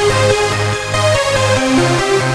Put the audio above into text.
Música